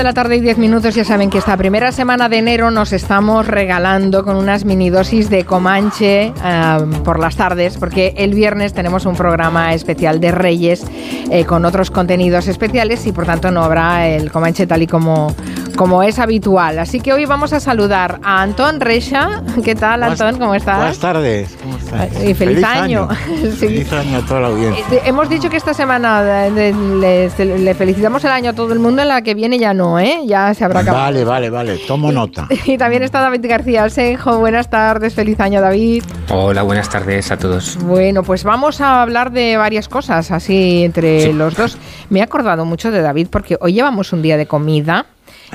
de la tarde y 10 minutos, ya saben que esta primera semana de enero nos estamos regalando con unas mini dosis de Comanche por las tardes, porque el viernes tenemos un programa especial de Reyes eh, con otros contenidos especiales y por tanto no habrá el Comanche tal y como, como es habitual. Así que hoy vamos a saludar a Antón Reixa. ¿Qué tal, Antón? ¿Cómo estás? Buenas tardes. ¿Cómo estás? Y feliz, feliz año. año. sí. Feliz año a toda la audiencia. Eh, hemos dicho que esta semana le, le, le felicitamos el año a todo el mundo, en la que viene ya no, ¿eh? Ya se habrá acabado. Vale, vale, vale, tomo nota. Y, y también está David García Alsenjo. Buenas tardes, feliz año, David. Hola, buenas tardes a todos. Bueno, pues vamos a hablar de varias cosas, así entre sí. los dos. Me he acordado mucho de David porque hoy llevamos un día de comida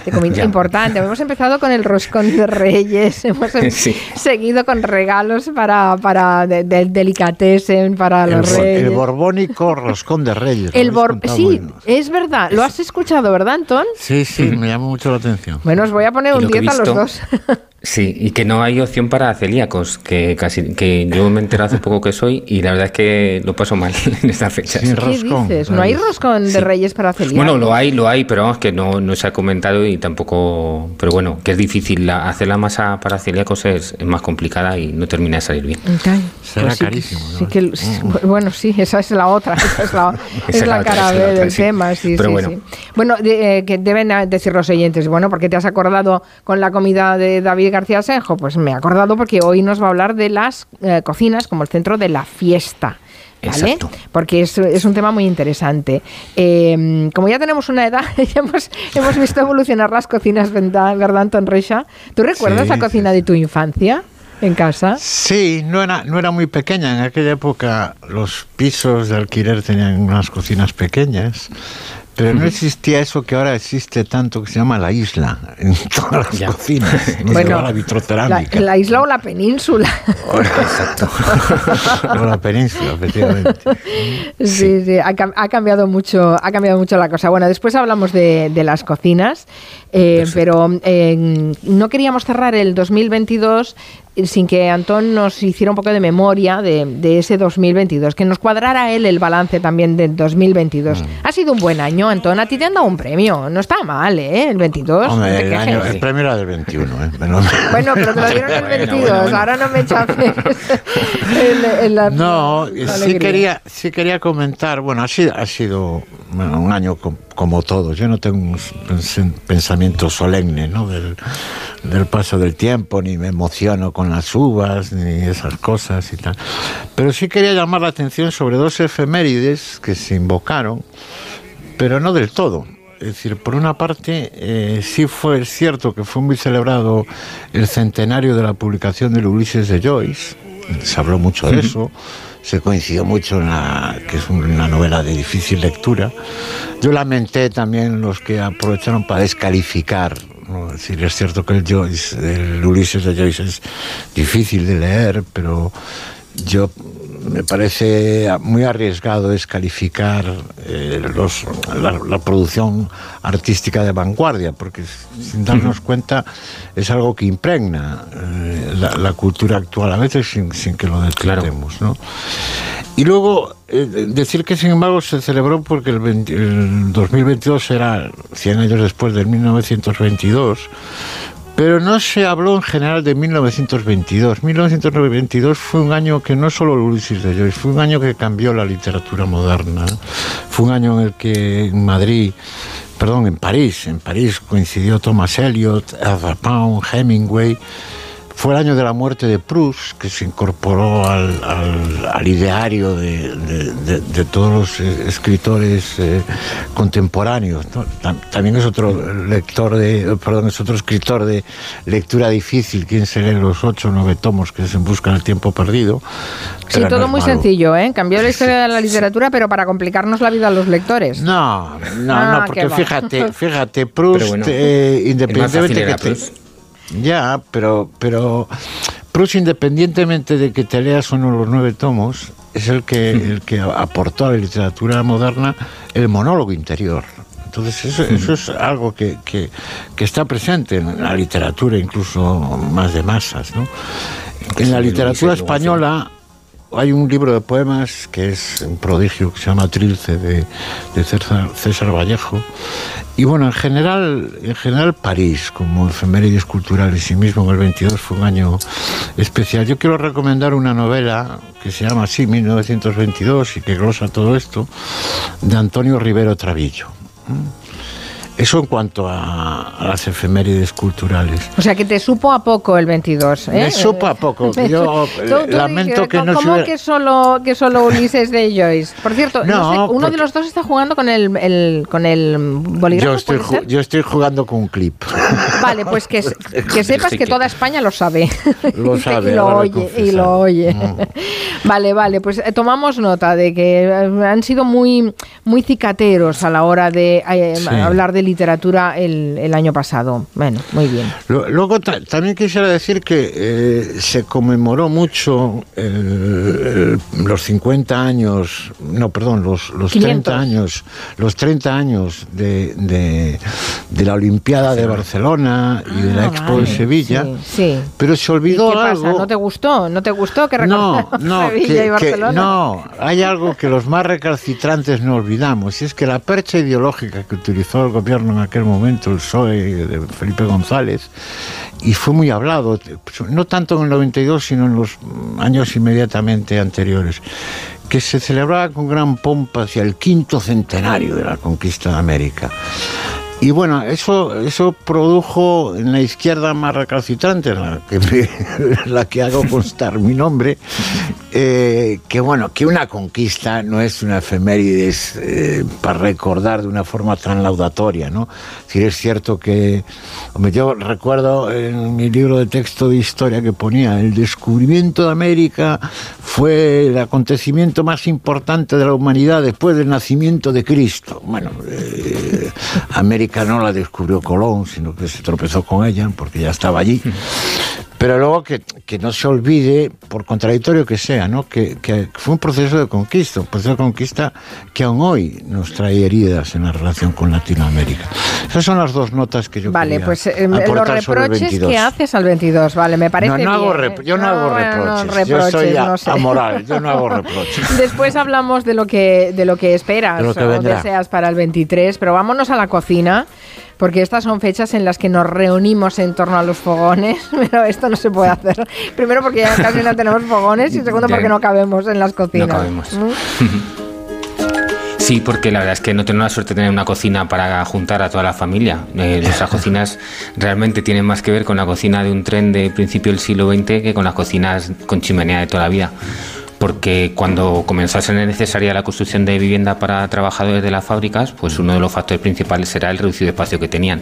de comida importante. Hemos empezado con el roscón de Reyes, hemos sí. seguido con regalos para, para de, de delicatessen para el, los Reyes. El borbónico roscón de Reyes. El bor sí, bueno. es verdad. Lo has escuchado, ¿verdad, Antón? Sí, sí, me llama mucho la atención. Bueno, os voy a poner un 10 a los dos. Sí, y que no hay opción para celíacos, que casi que yo me enteré hace poco que soy y la verdad es que lo paso mal en estas fechas. ¿Qué roscón, dices? ¿No hay roscón de sí. Reyes para celíacos? Bueno, lo hay, lo hay, pero vamos, que no, no se ha comentado y tampoco... Pero bueno, que es difícil. La, hacer la masa para celíacos es, es, más complicada y no termina de salir bien. Okay. Será pues carísimo. Sí, que. Bueno, sí, esa es la otra. Esa es la, esa es la, otra, cara del tema. Sí, pero bueno. sí. Bueno, de, eh, que deben decir los oyentes, bueno, porque te has acordado con la comida de David García Senjo? Pues me he acordado porque hoy nos va a hablar de las eh, cocinas como el centro de la fiesta. ¿Vale? Porque es, es, un tema muy interesante. Eh, como ya tenemos una edad, ya hemos, hemos visto evolucionar las cocinas, ¿verdad, ¿verdad Anton Reixa? ¿Tú recuerdas sí, la cocina sí. de tu infancia? en casa? Sí, no era, no era muy pequeña. En aquella época los pisos de alquiler tenían unas cocinas pequeñas. Pero no existía eso que ahora existe tanto que se llama la isla en todas las Ya. cocinas. No Bueno, la La, vitrocerámica. la isla o la península. Exacto. O la península, efectivamente. Sí, sí, ha, cam- ha cambiado mucho, ha cambiado mucho la cosa. Bueno, después hablamos de, de las cocinas, eh, pero eh, no queríamos cerrar el 2022 sin que Antón nos hiciera un poco de memoria de, de ese 2022, que nos cuadrara él el balance también del 2022. Mm. Ha sido un buen año, Antón. A ti te han dado un premio. No está mal, ¿eh? El 22. Hombre, no el, año- el premio era del 21, ¿eh? Pero- Bueno, pero te lo dieron el Bueno, 22. bueno, bueno. Ahora no me chafes. la- No, la sí quería, sí quería comentar, bueno, ha sido, ha sido un año como todos. Yo no tengo un pens- pensamiento solemne ¿no? del, del paso del tiempo, ni me emociono con las uvas, ni esas cosas y tal. Pero sí quería llamar la atención sobre dos efemérides que se invocaron, pero no del todo. Es decir, por una parte, eh, sí fue cierto que fue muy celebrado el centenario de la publicación del Ulises de Joyce, se habló mucho de eso, se coincidió mucho en la, que es una novela de difícil lectura. Yo lamenté también los que aprovecharon para descalificar. ¿no? Es decir, es cierto que el, Joyce, el Ulises de Joyce es difícil de leer, pero yo me parece muy arriesgado descalificar eh, los, la, la producción artística de vanguardia, porque sin darnos cuenta es algo que impregna eh, la, la cultura actual a veces sin, sin que lo detectemos. ¿no? Y luego eh, decir que sin embargo se celebró porque el, 20 el 2022 era 100 años después del 1922, pero no se habló en general de 1922. 1922 fue un año que no solo Ulises de Joyce, fue un año que cambió la literatura moderna. Fue un año en el que en Madrid, perdón, en París, en París coincidió Thomas Eliot, Ezra Pound, Hemingway. Fue el año de la muerte de Proust, que se incorporó al, al- al ideario de, de- de- de todos los eh, escritores eh, contemporáneos. ¿no? Tam- También es otro lector de, perdón, es otro escritor de lectura difícil. Quien se lee los ocho o nueve tomos que es En busca del tiempo perdido. Sí, no todo es muy malo. sencillo, ¿eh? Cambió la historia de la literatura, pero para complicarnos la vida a los lectores. No, no, Ah, no, porque fíjate, fíjate, Proust, bueno, eh, independientemente que te, Proust. Ya, pero, pero Proust, independientemente de que te leas o no los nueve tomos, es el que, el que aportó a la literatura moderna el monólogo interior. Entonces, eso, eso es algo que, que- que está presente en la literatura, incluso más de masas. ¿no? En la literatura española, hay un libro de poemas que es un prodigio que se llama Trilce de, César, Vallejo. Y bueno, en general, en general París, como efemérides culturales, y mismo el 22 fue un año especial. Yo quiero recomendar una novela que se llama así, 1922, y que glosa todo esto, de Antonio Rivero Travillo. Eso en cuanto a, las efemérides culturales. O sea, que te supo a poco el 22. ¿eh? Me supo a poco. Yo lamento que no ¿Cómo que, solo, que solo Ulises de Joyce? Por cierto, uno de los dos está jugando con el, el con el bolígrafo. Yo estoy, yo estoy jugando con un clip. Vale, pues que, que sepas que toda España lo sabe. Lo sabe. y lo oye. Y lo oye. Mm. Vale, vale, pues eh, tomamos nota de que eh, han sido muy, muy cicateros a la hora de hablar de literatura el, año pasado. Bueno, muy bien. Luego también quisiera decir que eh, se conmemoró mucho los 50 años, no, perdón, los, los 30 años, los 30 años de, de, la Olimpiada de Barcelona y de la ah, Expo de Sevilla. Sí, Pero se olvidó qué algo. Pasa? ¿No te gustó? ¿No te gustó que no, no, Sevilla y Barcelona? no, hay algo que los más recalcitrantes no olvidamos, y es que la percha ideológica que utilizó el gobierno en aquel momento, el PSOE de Felipe González, y fue muy hablado, no tanto en el 92, sino en los años inmediatamente anteriores, que se celebraba con gran pompa hacia el quinto centenario de la conquista de América. Y bueno, eso, eso produjo en la izquierda más recalcitrante, la que, la que hago constar mi nombre, eh, que bueno, que una conquista no es una efemérides eh, para recordar de una forma tan laudatoria, ¿no? Es es cierto que, yo recuerdo en mi libro de texto de historia que ponía, el descubrimiento de América fue el acontecimiento más importante de la humanidad después del nacimiento de Cristo. Bueno, eh, América no la descubrió Colón, sino que se tropezó con ella porque ya estaba allí. Pero luego que, que, no se olvide, por contradictorio que sea, ¿no? Que, que, fue un proceso de conquista, un proceso de conquista que aún hoy nos trae heridas en la relación con Latinoamérica. Esas son las dos notas que yo Vale, pues eh, los reproches que haces al 22, vale, me parece no, no Hago yo no, hago reproches, yo soy amoral, yo no hago reproches. Después hablamos de lo que, de lo que esperas de lo que o deseas para el 23, pero vámonos a la cocina porque estas son fechas en las que nos reunimos en torno a los fogones, pero esto no se puede hacer. Primero porque ya casi no tenemos fogones y segundo porque no cabemos en las cocinas. No cabemos. ¿Mm? Sí, porque la verdad es que no tengo la suerte de tener una cocina para juntar a toda la familia. Eh, nuestras cocinas realmente tienen más que ver con la cocina de un tren de principio del siglo XX que con las cocinas con chimenea de toda la vida porque cuando comenzó a ser necesaria la construcción de vivienda para trabajadores de las fábricas, pues uno de los factores principales era el reducido espacio que tenían.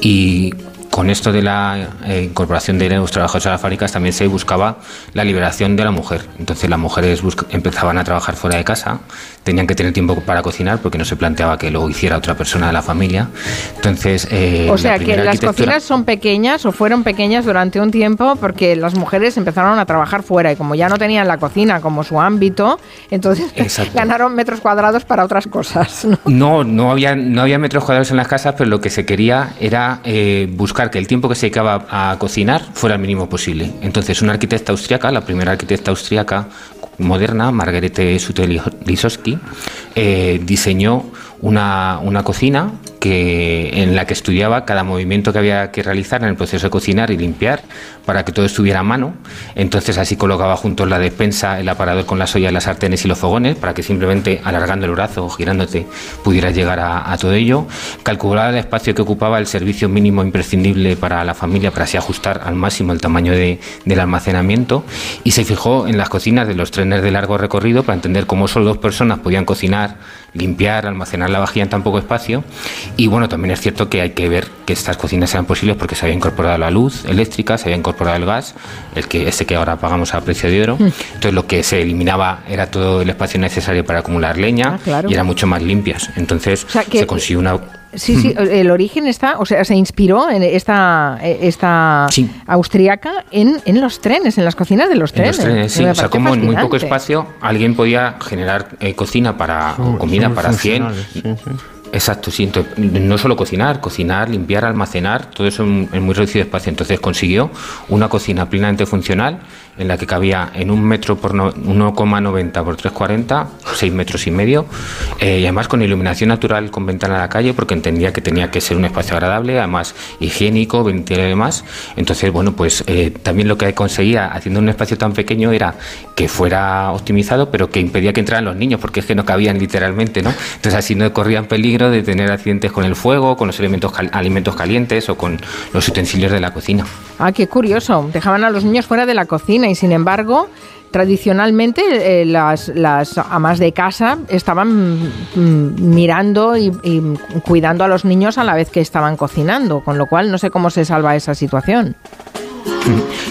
Y con esto de la eh, incorporación de los trabajadores a las fábricas también se buscaba la liberación de la mujer. Entonces las mujeres empezaban a trabajar fuera de casa, tenían que tener tiempo para cocinar porque no se planteaba que lo hiciera otra persona de la familia. Entonces, eh, o sea que las cocinas son pequeñas o fueron pequeñas durante un tiempo porque las mujeres empezaron a trabajar fuera y como ya no tenían la cocina como su ámbito, entonces ganaron metros cuadrados para otras cosas. ¿no? no, había no había metros cuadrados en las casas, pero lo que se quería era eh, buscar que el tiempo que se dedicaba a cocinar fuera el mínimo posible. Entonces, una arquitecta austriaca, la primera arquitecta austriaca moderna, Margarete Suter-Lisowski, eh, diseñó una, una cocina que, en la que estudiaba cada movimiento que había que realizar en el proceso de cocinar y limpiar para que todo estuviera a mano. Entonces así colocaba juntos la despensa, el aparador con las ollas, las sartenes y los fogones para que simplemente alargando el brazo o girándote pudieras llegar a, todo ello. Calculaba el espacio que ocupaba el servicio mínimo imprescindible para la familia para así ajustar al máximo el tamaño de, del almacenamiento y se fijó en las cocinas de los trenes de largo recorrido para entender cómo solo dos personas podían cocinar, limpiar, almacenar la vajilla en tan poco espacio y bueno, también es cierto que hay que ver que estas cocinas sean posibles porque se había incorporado la luz eléctrica, se había incorporado el gas, el que ese que ahora pagamos a precio de oro. Mm. Entonces lo que se eliminaba era todo el espacio necesario para acumular leña ah, y eran mucho más limpias. Entonces se consiguió una Sí, sí, el origen está, o sea, se inspiró en esta, esta austriaca en, en, los trenes, en las cocinas de los trenes. En los trenes, sí. O sea, como en muy poco espacio alguien podía generar eh, cocina para, o comida para 100. Exacto, sí. no solo cocinar, cocinar, limpiar, almacenar, todo eso en, en muy reducido espacio. Entonces consiguió una cocina plenamente funcional en la que cabía en un metro por 1,90 por 3,40, 6 metros y medio, eh, y además con iluminación natural con ventana a la calle, porque entendía que tenía que ser un espacio agradable, además higiénico, ventilado y demás. Entonces, bueno, pues eh, también lo que conseguía haciendo un espacio tan pequeño era que fuera optimizado, pero que impedía que entraran los niños, porque es que no cabían literalmente, ¿no? Entonces así no corrían peligro de tener accidentes con el fuego, con los elementos alimentos calientes o con los utensilios de la cocina. Ah, qué curioso. Dejaban a los niños fuera de la cocina y sin embargo tradicionalmente eh, las, las, amas de casa estaban mm, mirando y, cuidando a los niños a la vez que estaban cocinando, con lo cual no sé cómo se salva esa situación.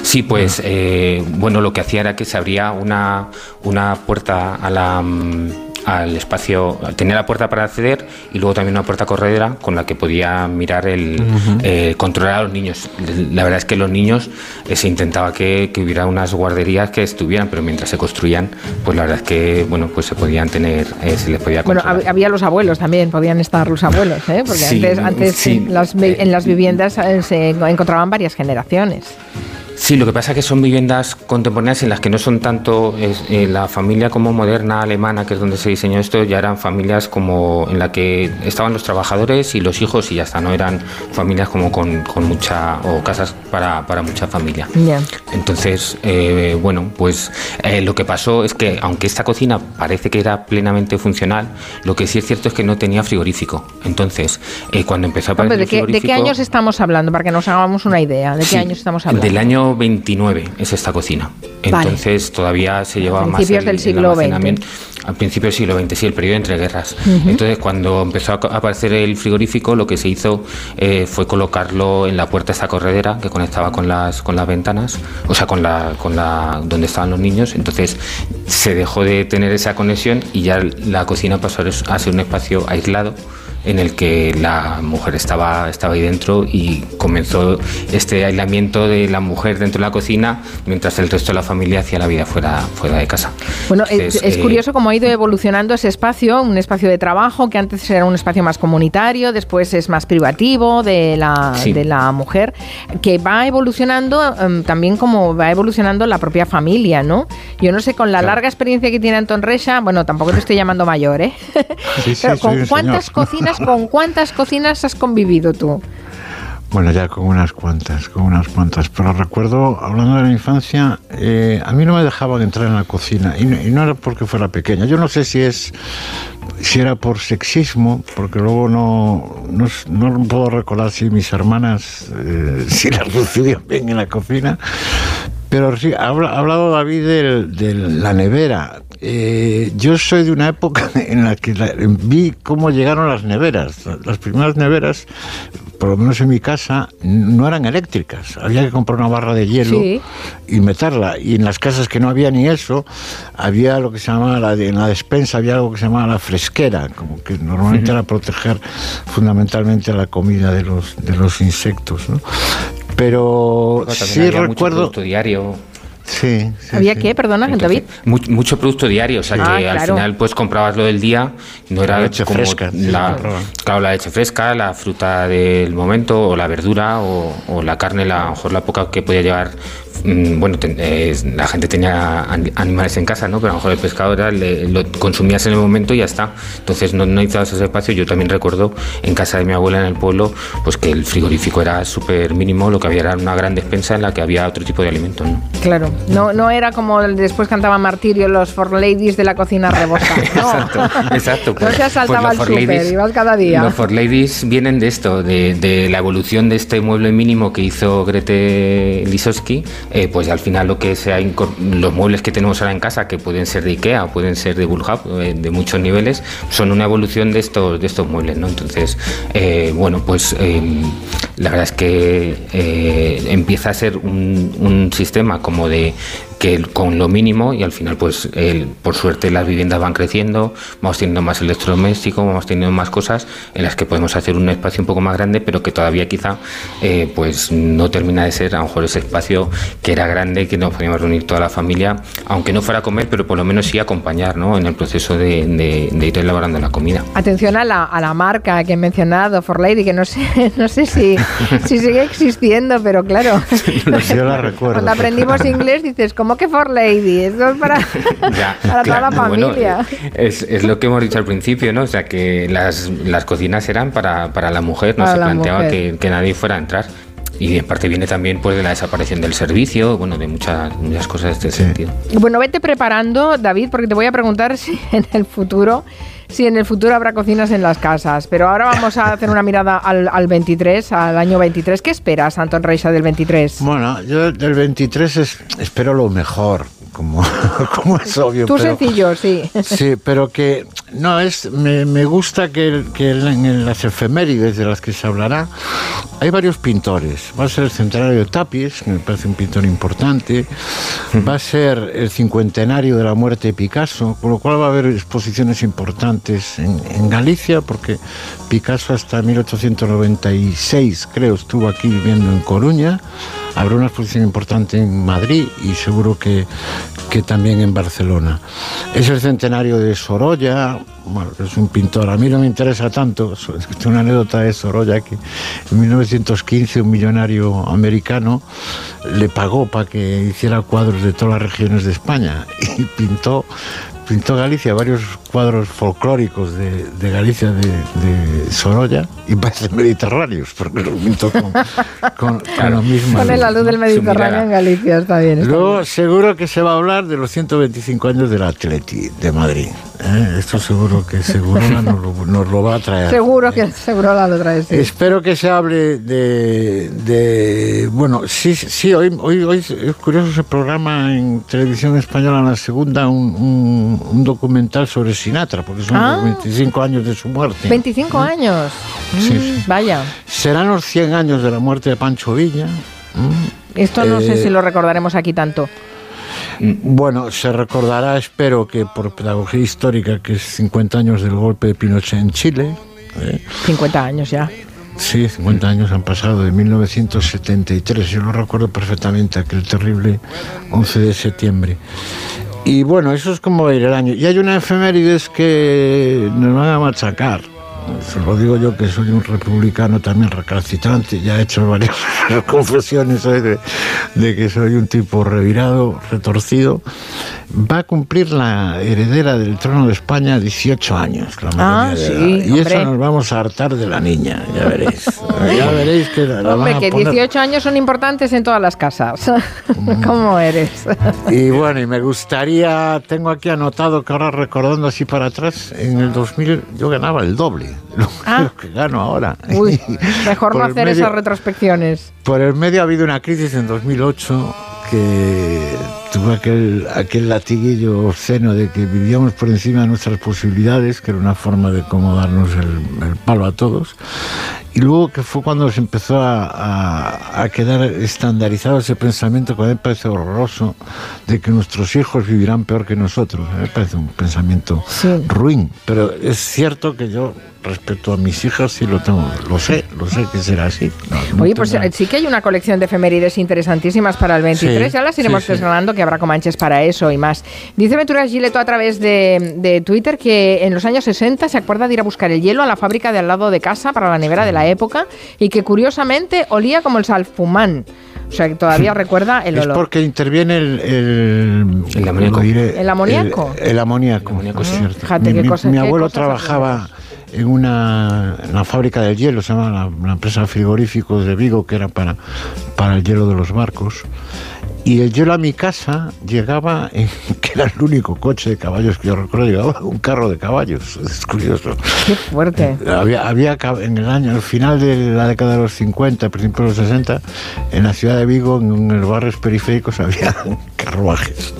Sí, pues eh, bueno, lo que hacía era que se abría una, una puerta a la mm, al espacio, tenía la puerta para acceder y luego también una puerta corredera con la que podía mirar el, eh, controlar a los niños. La verdad es que los niños eh, se intentaba que, hubiera unas guarderías que estuvieran, pero mientras se construían, pues la verdad es que bueno, pues se podían tener, eh, se les podía Bueno, había los abuelos también, podían estar los abuelos, porque antes, antes en, las, en las viviendas se encontraban varias generaciones. Sí, lo que pasa es que son viviendas contemporáneas en las que no son tanto eh, la familia como moderna alemana, que es donde se diseñó esto, ya eran familias como en la que estaban los trabajadores y los hijos y ya está, no eran familias como con, mucha o casas para, mucha familia. Entonces, eh, bueno, pues eh, lo que pasó es que aunque esta cocina parece que era plenamente funcional, lo que sí es cierto es que no tenía frigorífico. Entonces, cuando empezó a aparecer ¿de, qué, ¿De qué años estamos hablando? Para que nos hagamos una idea. ¿De qué años estamos hablando? Del año 29 es esta cocina. Entonces todavía se llevaba más el, del siglo XX. Al principio del siglo XX, sí, el periodo entre guerras. Entonces cuando empezó a aparecer el frigorífico, lo que se hizo eh, fue colocarlo en la puerta esta corredera que conectaba con las con las ventanas, o sea, con la con la donde estaban los niños. Entonces se dejó de tener esa conexión y ya la cocina pasó a ser un espacio aislado en el que la mujer estaba, estaba ahí dentro y comenzó este aislamiento de la mujer dentro de la cocina mientras el resto de la familia hacía la vida fuera, fuera de casa. Bueno, es, eh, curioso cómo ha ido evolucionando ese espacio, un espacio de trabajo que antes era un espacio más comunitario, después es más privativo de la, de la mujer, que va evolucionando em, también como va evolucionando la propia familia, ¿no? Yo no sé, con la larga experiencia que tiene Anton Resha, bueno, tampoco te estoy llamando mayor, ¿eh? Pero ¿con cuántas cocinas ¿con cuántas cocinas has convivido tú? Bueno, ya con unas cuantas, con unas cuantas. Pero recuerdo, hablando de la infancia, eh, a mí no me dejaban entrar en la cocina y no, era porque fuera pequeña. Yo no sé si es si era por sexismo, porque luego no, no, puedo recordar si mis hermanas eh, si las recibían bien en la cocina. Pero sí, ha hablado David de la nevera. Eh, yo soy de una época en la que vi cómo llegaron las neveras. Las primeras neveras, por lo menos en mi casa, no eran eléctricas. Había que comprar una barra de hielo y meterla. Y en las casas que no había ni eso, había lo que se llamaba, la, en la despensa había algo que se llamaba la fresquera, como que normalmente era proteger fundamentalmente la comida de los, de los insectos. Pero sí recuerdo... diario Sí, ¿Había qué, perdona, David? Mucho, producto diario, o sea ah, que al final pues comprabas lo del día, no era la leche fresca. La, claro, la leche fresca, la fruta del momento, o la verdura, o, o la carne, la, a lo mejor la poca que podía llevar Mm, bueno, la gente tenía animales en casa, ¿no? Pero a lo mejor el pescado era, lo consumías en el momento y ya está. Entonces no, necesitabas ese espacio. Yo también recuerdo en casa de mi abuela en el pueblo, pues que el frigorífico era súper mínimo, lo que había era una gran despensa en la que había otro tipo de alimentos, ¿no? Claro, no, no era como después cantaba Martirio los For Ladies de la cocina rebosa. exacto, exacto. no se asaltaba pues al súper, ibas cada día. Los For Ladies vienen de esto, de, de la evolución de este mueble mínimo que hizo Grete Lisowski eh, pues al final lo que sea los muebles que tenemos ahora en casa, que pueden ser de Ikea, pueden ser de Bullhub, eh, de muchos niveles, son una evolución de estos, de estos muebles, ¿no? Entonces, eh, bueno, pues em, la verdad es que empieza a ser un, un sistema como de que con lo mínimo y al final pues el, por suerte las viviendas van creciendo, vamos teniendo más electrodomésticos, vamos teniendo más cosas en las que podemos hacer un espacio un poco más grande, pero que todavía quizá eh, pues no termina de ser a lo mejor ese espacio que era grande, que nos podíamos reunir toda la familia, aunque no fuera a comer, pero por lo menos sí acompañar ¿no? en el proceso de, de, ir elaborando la comida. Atención a la, a la marca que he mencionado, For Lady, que no sé, no sé si, si sigue existiendo, pero claro. yo la recuerdo. Cuando aprendimos inglés dices, ¿cómo que For Lady? Eso es para, para toda la familia. es, es, lo que hemos dicho al principio, ¿no? O sea, que las, las cocinas eran para, para la mujer, no se planteaba que, que nadie fuera a entrar y en parte viene también pues de la desaparición del servicio, bueno, de muchas, muchas cosas de este sentido. Bueno, vete preparando, David, porque te voy a preguntar si en el futuro si en el futuro habrá cocinas en las casas. Pero ahora vamos a hacer una mirada al, al 23, al año 23. ¿Qué esperas, Anton Reisa, del 23? Bueno, yo del 23 espero lo mejor como, como es obvio. Tú sencillo, sí. Sí, pero que no es. Me, me gusta que, que, en las efemérides de las que se hablará hay varios pintores. Va a ser el centenario de Tapies, que me parece un pintor importante. Va a ser el cincuentenario de la muerte de Picasso, con lo cual va a haber exposiciones importantes en, en Galicia, porque Picasso hasta 1896, creo, estuvo aquí viviendo en Coruña. Habrá una exposición importante en Madrid y seguro que, que también en Barcelona. Es el centenario de Sorolla, bueno, es un pintor, a mí no me interesa tanto, es una anécdota de Sorolla que en 1915 un millonario americano le pagó para que hiciera cuadros de todas las regiones de España y pintó pintó Galicia varios cuadros folclóricos de, de Galicia de, de, Sorolla y parecen mediterráneos, porque los pintó con, con, con lo mismo. Con la luz del Mediterráneo en Galicia, está bien. Está Luego bien. seguro que se va a hablar de los 125 años del Atleti de Madrid. ¿eh? Esto seguro que Segurola nos, lo- nos lo va a traer. Seguro que seguro la lo traes. sí. Espero que se hable de, de- bueno, sí, sí, hoy, hoy, hoy es curioso ese programa en televisión española, en la segunda, un, un- un documental sobre Sinatra, porque son Ah. los 25 años de su muerte. 25 años. Sí, Mm, sí. Vaya. Serán los 100 años de la muerte de Pancho Villa. ¿m? Esto no sé Eh, si lo recordaremos aquí tanto. Bueno, se recordará, espero que por pedagogía histórica, que es 50 años del golpe de Pinochet en Chile. ¿eh? 50 años ya. Sí, 50 años han pasado, de 1973, yo lo recuerdo perfectamente, aquel terrible 11 de septiembre. Y bueno, eso es como ir el año. Y hay una efemérides que nos van a machacar. Se lo digo yo que soy un republicano también recalcitrante, ya he hecho varias confesiones hoy de, de que soy un tipo revirado, retorcido. Va a cumplir la heredera del trono de España 18 años. la Ah, de. Y eso nos vamos a hartar de la niña, ya veréis. Ya veréis que la, la Hombre, van a que poner- 18 años son importantes en todas las casas. ¿Cómo eres? Y bueno, y me gustaría, tengo aquí anotado que ahora recordando así para atrás, en el 2000 yo ganaba el doble lo, Ah. lo que gano ahora. Uy, mejor no hacer medio- esas retrospecciones. Por el medio ha habido una crisis en 2008 que tuve aquel, aquel latiguillo obsceno de que vivíamos por encima de nuestras posibilidades, que era una forma de cómo darnos el, el palo a todos. Y luego que fue cuando se empezó a, a- a quedar estandarizado ese pensamiento que a mí me parece horroroso de que nuestros hijos vivirán peor que nosotros. A mí me parece un pensamiento Sí. ruin. Pero es cierto que yo, respecto a mis hijas, sí lo tengo, lo sé, lo sé que será así. No, no Oye, pues eh, sí que hay una colección de efemérides interesantísimas para el 23. Sí, ya las iremos sí, sí. desgranando, que habrá comanches para eso y más. Dice Ventura Gileto a través de, de Twitter que en los años 60 se acuerda de ir a buscar el hielo a la fábrica de al lado de casa para la nevera de la época y que curiosamente olía como el salfumán. O sea, que todavía recuerda el Es olor. porque interviene el... El, El amoníaco. diré, ¿El amoníaco? El, el amoníaco, El amoníaco, es cierto. Fíjate mi, qué mi- cosa- mi qué abuelo trabajaba en una, en la fábrica del hielo, se llama la, la empresa frigoríficos de Vigo, que era para, para el hielo de los barcos. Y el hielo a mi casa llegaba, en, que era el único coche de caballos que yo recuerdo, llegaba un carro de caballos. Es curioso. Qué fuerte. Había, había en el año, al final de la década de los 50, principios de los 60, en la ciudad de Vigo, en, en los barrios periféricos, había carruajes.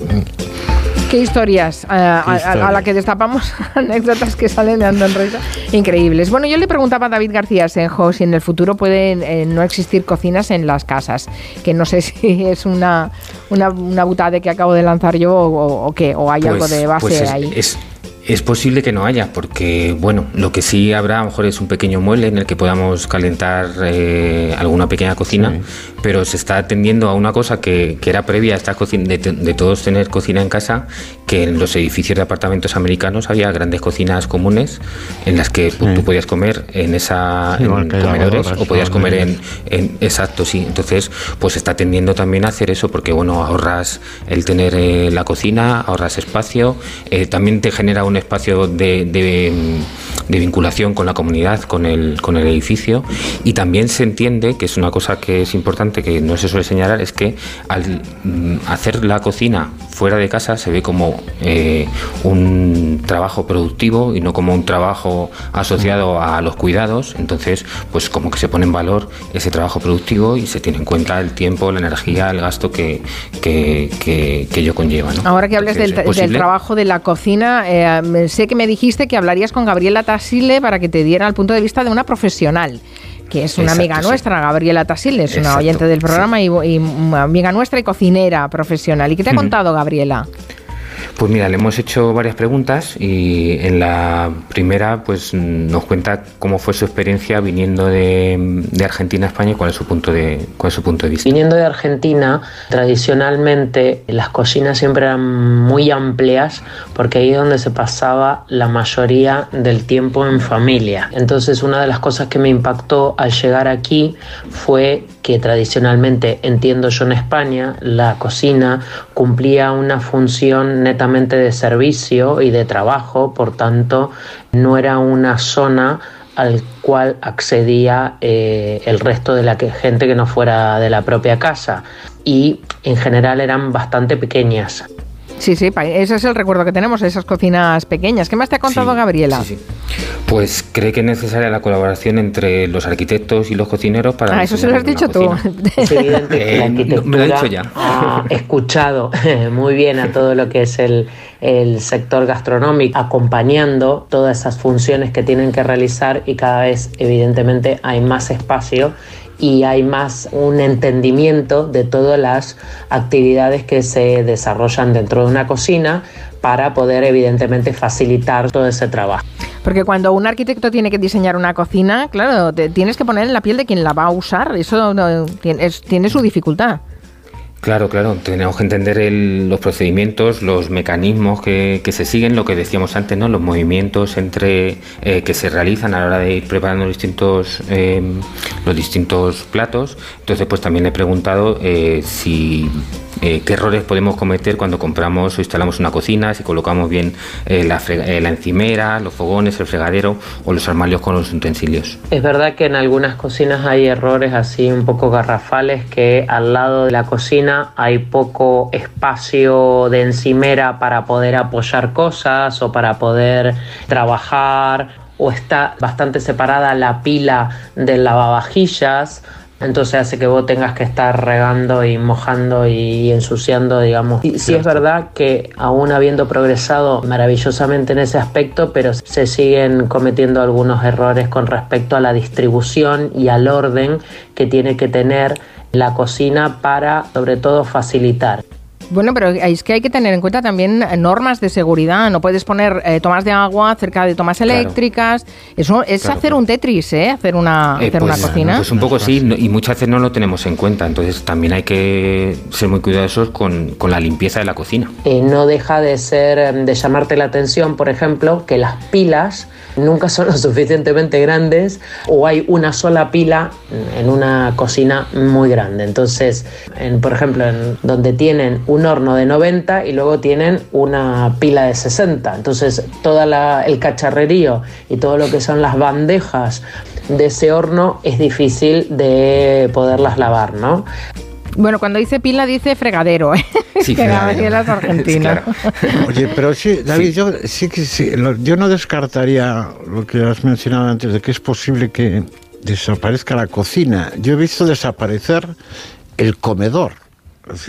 Qué ¿Qué historias? Eh, a, la que destapamos anécdotas que salen de Andón Reza. Increíbles. Bueno, yo le preguntaba a David García Senjo si en el futuro pueden eh, no existir cocinas en las casas. Que no sé si es una, una, una butada que acabo de lanzar yo o, qué, o hay algo pues, de base pues ahí. Es posible que no haya, porque bueno, lo que sí habrá a lo mejor es un pequeño mueble en el que podamos calentar eh, alguna pequeña cocina, pero se está atendiendo a una cosa que, que era previa a esta cocina, de, todos tener cocina en casa, que en los edificios de apartamentos americanos había grandes cocinas comunes en las que tú podías comer en esa en comedores o podías comer en, en, exacto sí. Entonces pues se está tendiendo también a hacer eso porque bueno ahorras el tener eh, la cocina ahorras espacio eh, también te genera un un espacio de, de, vinculación con la comunidad, con el, con el edificio. Y también se entiende, que es una cosa que es importante, que no se suele señalar, es que al mm, hacer la cocina fuera de casa se ve como eh, un trabajo productivo y no como un trabajo asociado a los cuidados, entonces pues como que se pone en valor ese trabajo productivo y se tiene en cuenta el tiempo, la energía, el gasto que, que, que, ello conlleva. Ahora que hables del, trabajo de la cocina, eh, sé que me dijiste que hablarías con Gabriela Tasile para que te diera el punto de vista de una profesional que es una amiga nuestra, Gabriela Tasile, es una oyente del programa y, y, amiga nuestra y cocinera profesional. ¿Y qué te ha contado Gabriela? Pues mira, le hemos hecho varias preguntas y en la primera pues nos cuenta cómo fue su experiencia viniendo de, Argentina a España y cuál es su punto de cuál es su punto de vista. Viniendo de Argentina, tradicionalmente las cocinas siempre eran muy amplias porque ahí es donde se pasaba la mayoría del tiempo en familia. Entonces una de las cosas que me impactó al llegar aquí fue que tradicionalmente, entiendo yo en España, la cocina cumplía una función de servicio y de trabajo, por tanto, no era una zona al cual accedía eh, el resto de la gente que no fuera de la propia casa y en general eran bastante pequeñas. Sí, sí, ese es el recuerdo que tenemos, esas cocinas pequeñas. ¿Qué más te ha contado Gabriela? Pues cree que es necesaria la colaboración entre los arquitectos y los cocineros para... Ah, eso se lo has dicho tú. Es evidente que la arquitectura me lo he dicho ya. ha escuchado muy bien a todo lo que es el, el sector gastronómico, acompañando todas esas funciones que tienen que realizar y cada vez evidentemente hay más espacio y hay más un entendimiento de todas las actividades que se desarrollan dentro de una cocina para poder evidentemente facilitar todo ese trabajo. Porque cuando un arquitecto tiene que diseñar una cocina, claro, tienes que poner en la piel de quien la va a usar, eso tiene su dificultad. Claro, claro, tenemos que entender los procedimientos, los mecanismos que, se siguen, lo que decíamos antes, ¿no? los movimientos entre eh, que se realizan a la hora de ir preparando distintos, eh, los distintos platos. Entonces, pues también he preguntado eh, si eh, qué errores podemos cometer cuando compramos o instalamos una cocina, si colocamos bien eh, la, eh, la, encimera, los fogones, el fregadero o los armarios con los utensilios. Es verdad que en algunas cocinas hay errores así un poco garrafales que al lado de la cocina hay poco espacio de encimera para poder apoyar cosas o para poder trabajar o está bastante separada la pila del lavavajillas entonces hace que vos tengas que estar regando y mojando y ensuciando, digamos. Y sí es verdad que aún habiendo progresado maravillosamente en ese aspecto, pero se siguen cometiendo algunos errores con respecto a la distribución y al orden que tiene que tener la cocina para sobre todo facilitar. Bueno, pero es que hay que tener en cuenta también normas de seguridad. No puedes poner eh, tomas de agua cerca de tomas eléctricas. Eso es hacer un Tetris, ¿eh? Hacer una, eh, hacer una pues, cocina. Pues un poco sí, y muchas veces no lo tenemos en cuenta. Entonces también hay que ser muy cuidadosos con, con la limpieza de la cocina. Eh, no deja de ser, de llamarte la atención, por ejemplo, que las pilas nunca son lo suficientemente grandes o hay una sola pila en una cocina muy grande. Entonces, en, por ejemplo, en donde tienen un horno de 90 y luego tienen una pila de 60. Entonces, todo el cacharrerío y todo lo que son las bandejas de ese horno es difícil de poderlas lavar, ¿no? Bueno, cuando dice pila dice fregadero, ¿eh? Sí, fregadero. es argentina. Oye, pero sí, David, yo sí que sí, yo no descartaría lo que has mencionado antes de que es posible que desaparezca la cocina. Yo he visto desaparecer el comedor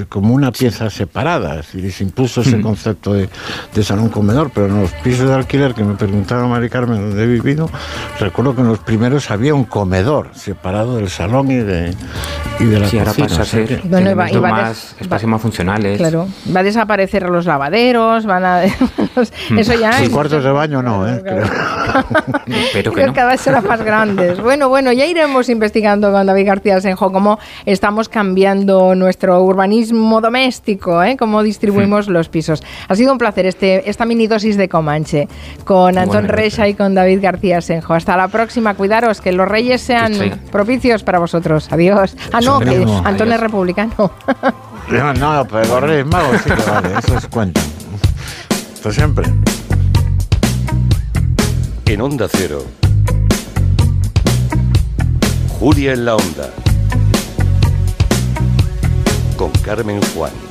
como una pieza separada. Es decir, se impuso ese concepto de, de, salón comedor, pero en los pisos de alquiler que me preguntaba Mari Carmen donde he vivido, recuerdo que en los primeros había un comedor separado del salón y de, y de la sí, cocina. Ahora pasa a ser Bueno, más, espacios más funcionales. Claro, va a desaparecer los lavaderos, van a... Eso ya... Los es- cuartos de baño no, ¿eh? Creo. Espero que Creo no. que cada vez serán más grandes. Bueno, bueno, ya iremos investigando con David García Senjo cómo estamos cambiando nuestro urbanismo doméstico, ¿eh? cómo distribuimos los pisos. Ha sido un placer este, esta mini dosis de Comanche con Antón. Reixa y con David García Senjo. Hasta la próxima, cuidaros, que los reyes sean propicios para vosotros. Adiós. Ah, no, que. Antón es republicano. No, no, pero los Reyes Magos sí que vale, eso es cuenta. Esto siempre. En Onda Cero. Julia en la Onda. Con Carmen Juan.